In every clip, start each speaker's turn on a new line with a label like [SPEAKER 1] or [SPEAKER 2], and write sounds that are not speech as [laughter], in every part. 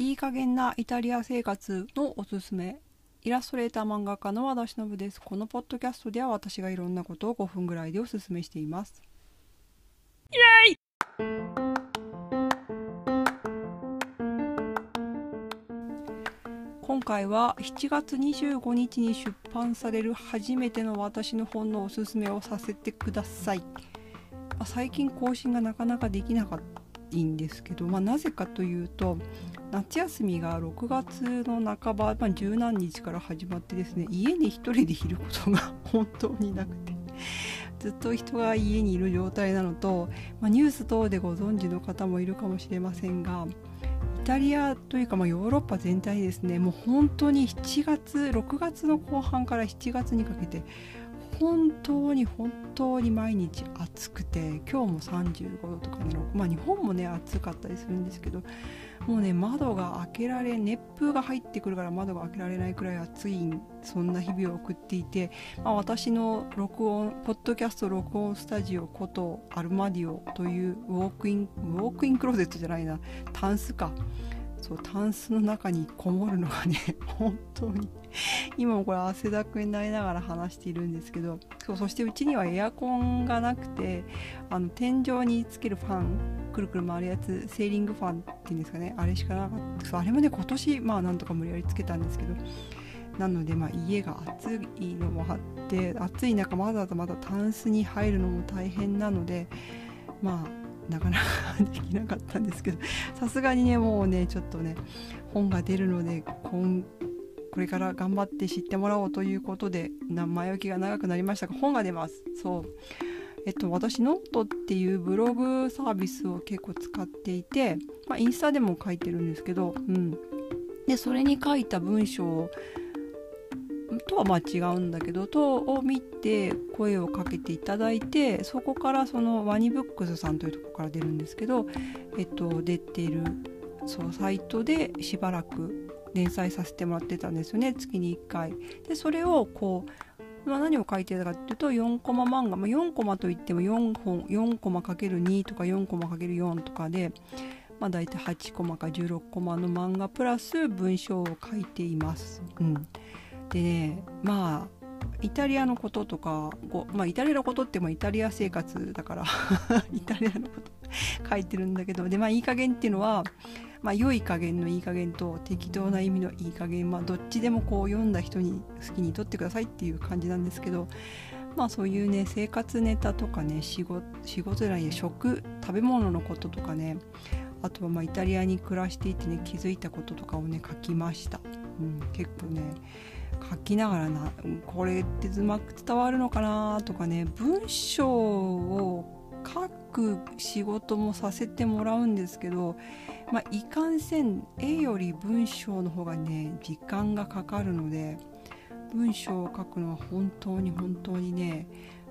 [SPEAKER 1] いい加減なイタリア生活のおすすめ。イラストレーター漫画家の和田忍です。このポッドキャストでは私がいろんなことを5分ぐらいでおすすめしています。イエイ！今回は7月25日に出版される初めての私の本のおすすめをさせてください。最近更新がなかなかできなかったんですけど、まあ、なぜかというと夏休みが6月の半ば、まあ、十何日から始まってですね家に1人でいることが [laughs] 本当になくてずっと人が家にいる状態なのと、まあ、ニュース等でご存知の方もいるかもしれませんがイタリアというかまヨーロッパ全体ですねもう本当に7月6月の後半から7月にかけて本当に本当に毎日暑くて今日も35度とかねまあ日本もね暑かったりするんですけどもうね窓が開けられ熱風が入ってくるから窓が開けられないくらい暑いそんな日々を送っていて、まあ、私の録音ポッドキャスト録音スタジオことアルマディオというウォークインウォークインクローゼットじゃないなタンスか。そうタンスの中にこもるのがね [laughs] 本当に今もこれ汗だくになりながら話しているんですけどそうそしてうちにはエアコンがなくてあの天井につけるファンくるくる回るやつセーリングファンっていうんですかね。あれしかなかった。そうあれもね今年まあなんとか無理やりつけたんですけど。なので、まあ、家が暑いのもあって暑い中わざわざまだタンスに入るのも大変なのでまあなかなかできなかったんですけど。さすがにねもうねちょっとね本が出るので今これから頑張って知ってもらおうということで前置きが長くなりましたが本が出ます。そう。えっと私ノートっていうブログサービスを結構使っていて、まあ、インスタでも書いてるんですけど、うん、でそれに書いた文章とはまあ違うんだけどとを見て声をかけていただいてそこからそのワニブックスさんというところから出るんですけど、えっと、出ているそのサイトでしばらく連載させてもらってたんですよね月に1回。でそれをこう、まあ、何を書いてたかっていうと4コマ漫画、まあ、4コマといっても4本4コマ ×2 とか4コマ ×4 とかで。まあ、大体8コマか16コマの漫画プラス文章を書いています。うん、でねまあイタリアのこととかまあ、イタリアのことってもイタリア生活だから [laughs] イタリアのこと書いてるんだけどでまあいい加減っていうのはまあ良い加減のいい加減と適当な意味のいい加減まあどっちでもこう読んだ人に好きにとってくださいっていう感じなんですけどまあそういうね生活ネタとかね仕事仕事ない食食べ物のこととかねあとはまイタリアに暮らしていてね気づいたこととかをね書きました、うん、結構ね書きながらなこれってうまく伝わるのかなとかね文章を書く仕事もさせてもらうんですけど、まあ、いかんせん絵より文章の方がね時間がかかるので文章を書くのは本当に本当にね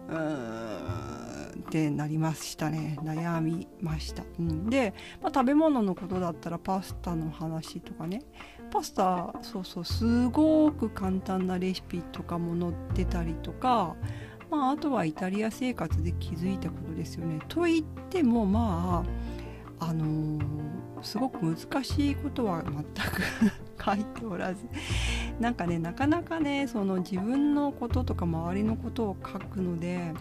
[SPEAKER 1] うーんってなりましたね。悩みました、うん、で、まあ、食べ物のことだったらパスタの話とかね。パスタそうそうすごく簡単なレシピとかも載ってたりとか、まあ、あとはイタリア生活で気づいたことですよね。と言ってもまああのー、すごく難しいことは全く [laughs] 書いておらずなんかねなかなかねその自分のこととか周りのことを書くので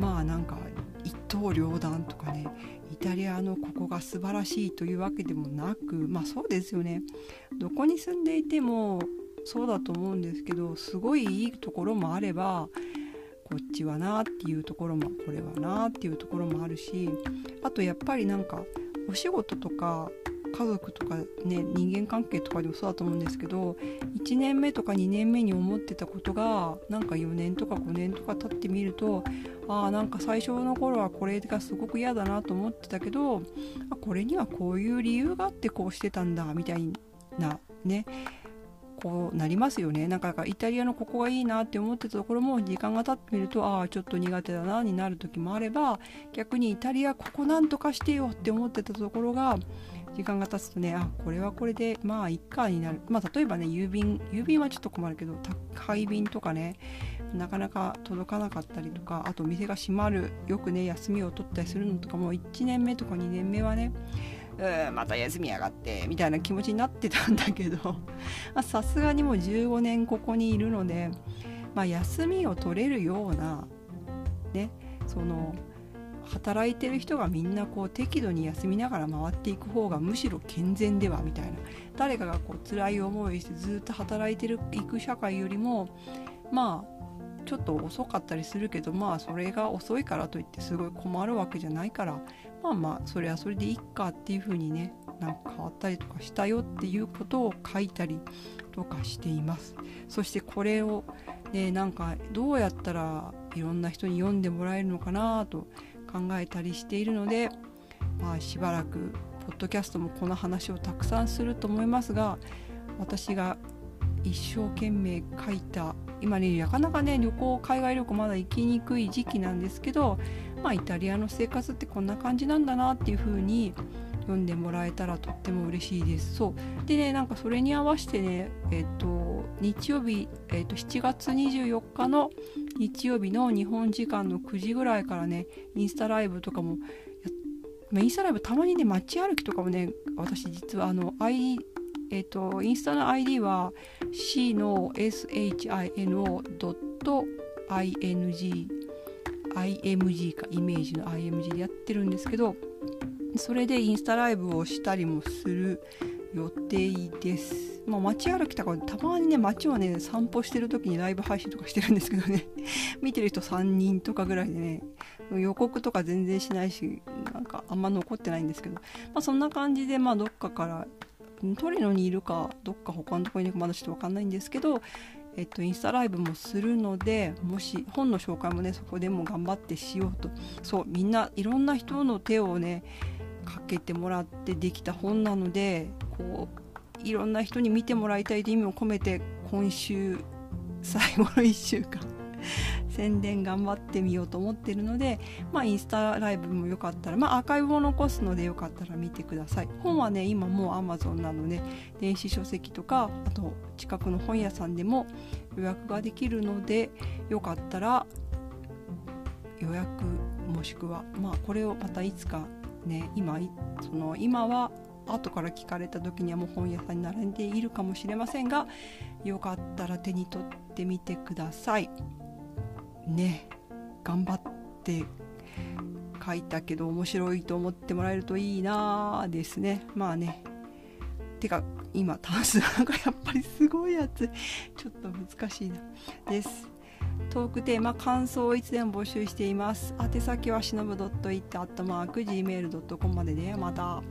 [SPEAKER 1] まあなんか一刀両断とかねイタリアのここが素晴らしいというわけでもなくまあそうですよねどこに住んでいてもそうだと思うんですけどすごいいいところもあればこっちはなっていうところもこれはなっていうところもあるしあとやっぱりなんかお仕事とか家族とかね人間関係とかでもそうだと思うんですけど1年目とか2年目に思ってたことがなんか4年とか5年とか経ってみるとああなんか最初の頃はこれがすごく嫌だなと思ってたけどこれにはこういう理由があってこうしてたんだみたいなね。こうなりますよね。なんかイタリアのここがいいなって思ってたところも時間が経ってみるとああちょっと苦手だなになる時もあれば逆にイタリアここなんとかしてよって思ってたところが時間が経つとねあこれはこれでまあ一家になる。まあ例えばね郵便郵便はちょっと困るけど宅配便とかねなかなか届かなかったりとかあと店が閉まる。よくね休みを取ったりするのとかも1年目とか2年目はねうんまた休みやがってみたいな気持ちになってたんだけど [laughs] さすがにもう15年ここにいるので、まあ、休みを取れるようなねその働いてる人がみんなこう適度に休みながら回っていく方がむしろ健全ではみたいな。誰かがこう辛い思いしてずっと働いてるいく社会よりもまあちょっと遅かったりするけどまあそれが遅いからといってすごい困るわけじゃないからまあまあそれはそれでいいかっていう風にねなんか変わったりとかしたよっていうことを書いたりとかしています。そしてこれをねなんかどうやったらいろんな人に読んでもらえるのかなと考えたりしているのでまあしばらくポッドキャストもこの話をたくさんすると思いますが私が一生懸命書いた今ねなかなかね旅行海外旅行まだ行きにくい時期なんですけどまあイタリアの生活ってこんな感じなんだなっていう風に読んでもらえたらとっても嬉しいです。そう。でねなんかそれに合わせてねえっ、と日曜日、えっと7月24日の日曜日の日本時間の9時ぐらいからねインスタライブとかもまインスタライブたまにね街歩きとかもね私実はあの ID えっ、とインスタの ID は C の SHINO.ing IMG かイメージの IMG でやってるんですけどそれでインスタライブをしたりもする予定です。まあ、街歩きとかたまにね街をね散歩してる時にライブ配信とかしてるんですけどね [laughs] 見てる人3人とかぐらいでね予告とか全然しないしなんかあんま残ってないんですけど、まあ、そんな感じでまあどっかからトリノにいるかどっか他のとこにいるかまだちょっと分かんないんですけどえっと、インスタライブもするのでもし本の紹介もねそこでも頑張ってしようと。そうみんないろんな人の手をねかけてもらってできた本なのでこういろんな人に見てもらいたいという意味を込めて今週最後の1週間宣伝頑張ってみようと思ってるので、まあ、インスタライブもよかったら、まあ、アーカイブを残すのでよかったら見てください本はね今もう Amazon なので電子書籍とかあと近くの本屋さんでも予約ができるのでよかったら予約もしくはまあこれをまたいつかね今その今は後から聞かれた時にはもう本屋さんに並んでいるかもしれませんがよかったら手に取ってみてください。ね頑張って書いたけど面白いと思ってもらえるといいなですね。まあね。てか今タンスがやっぱりすごいやつ。ちょっと難しいな。です。トークテーマ感想をいつでも募集しています。宛先はしのぶ .it.gmail.com まででまた